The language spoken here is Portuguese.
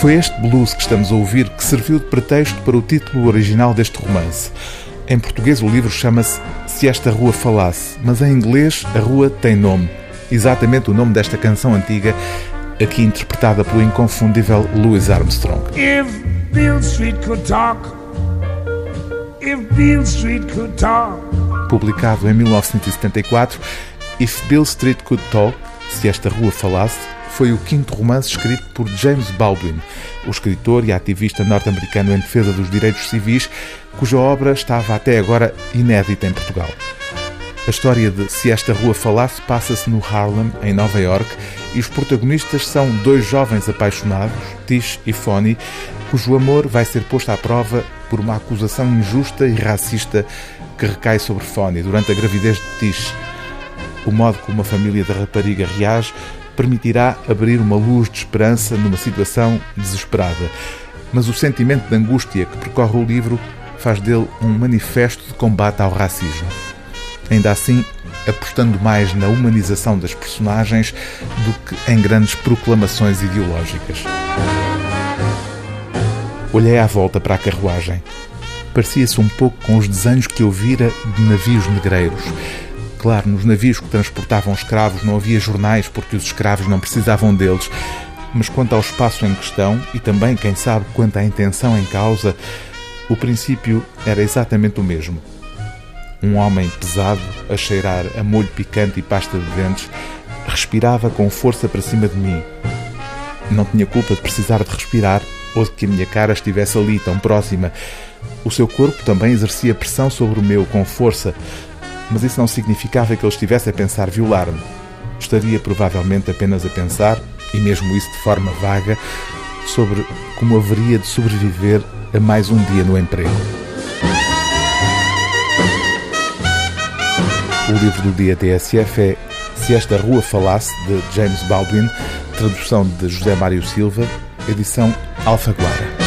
Foi este blues que estamos a ouvir que serviu de pretexto para o título original deste romance. Em português, o livro chama-se Se Esta Rua Falasse, mas em inglês, a rua tem nome. Exatamente o nome desta canção antiga, aqui interpretada pelo inconfundível Louis Armstrong. If Beale Street could talk, if Beale Street could talk. Publicado em 1974, If Beale Street Could Talk, Se Esta Rua Falasse, foi o quinto romance escrito por James Baldwin, o escritor e ativista norte-americano em defesa dos direitos civis, cuja obra estava até agora inédita em Portugal. A história de Se Esta Rua Falasse passa-se no Harlem, em Nova York, e os protagonistas são dois jovens apaixonados, Tish e Fonny, cujo amor vai ser posto à prova por uma acusação injusta e racista que recai sobre Fonny durante a gravidez de Tish. O modo como a família da rapariga reage permitirá abrir uma luz de esperança numa situação desesperada. Mas o sentimento de angústia que percorre o livro faz dele um manifesto de combate ao racismo. Ainda assim, apostando mais na humanização das personagens do que em grandes proclamações ideológicas. Olhei à volta para a carruagem. Parecia-se um pouco com os desenhos que eu vira de navios negreiros Claro, nos navios que transportavam escravos não havia jornais porque os escravos não precisavam deles. Mas quanto ao espaço em questão, e também, quem sabe, quanto à intenção em causa, o princípio era exatamente o mesmo. Um homem pesado, a cheirar a molho picante e pasta de dentes, respirava com força para cima de mim. Não tinha culpa de precisar de respirar ou de que a minha cara estivesse ali, tão próxima. O seu corpo também exercia pressão sobre o meu com força, mas isso não significava que ele estivesse a pensar violar-me. Estaria provavelmente apenas a pensar, e mesmo isso de forma vaga, sobre como haveria de sobreviver a mais um dia no emprego. O livro do dia TSF é Se Esta Rua Falasse, de James Baldwin, tradução de José Mário Silva, edição Alfaguara.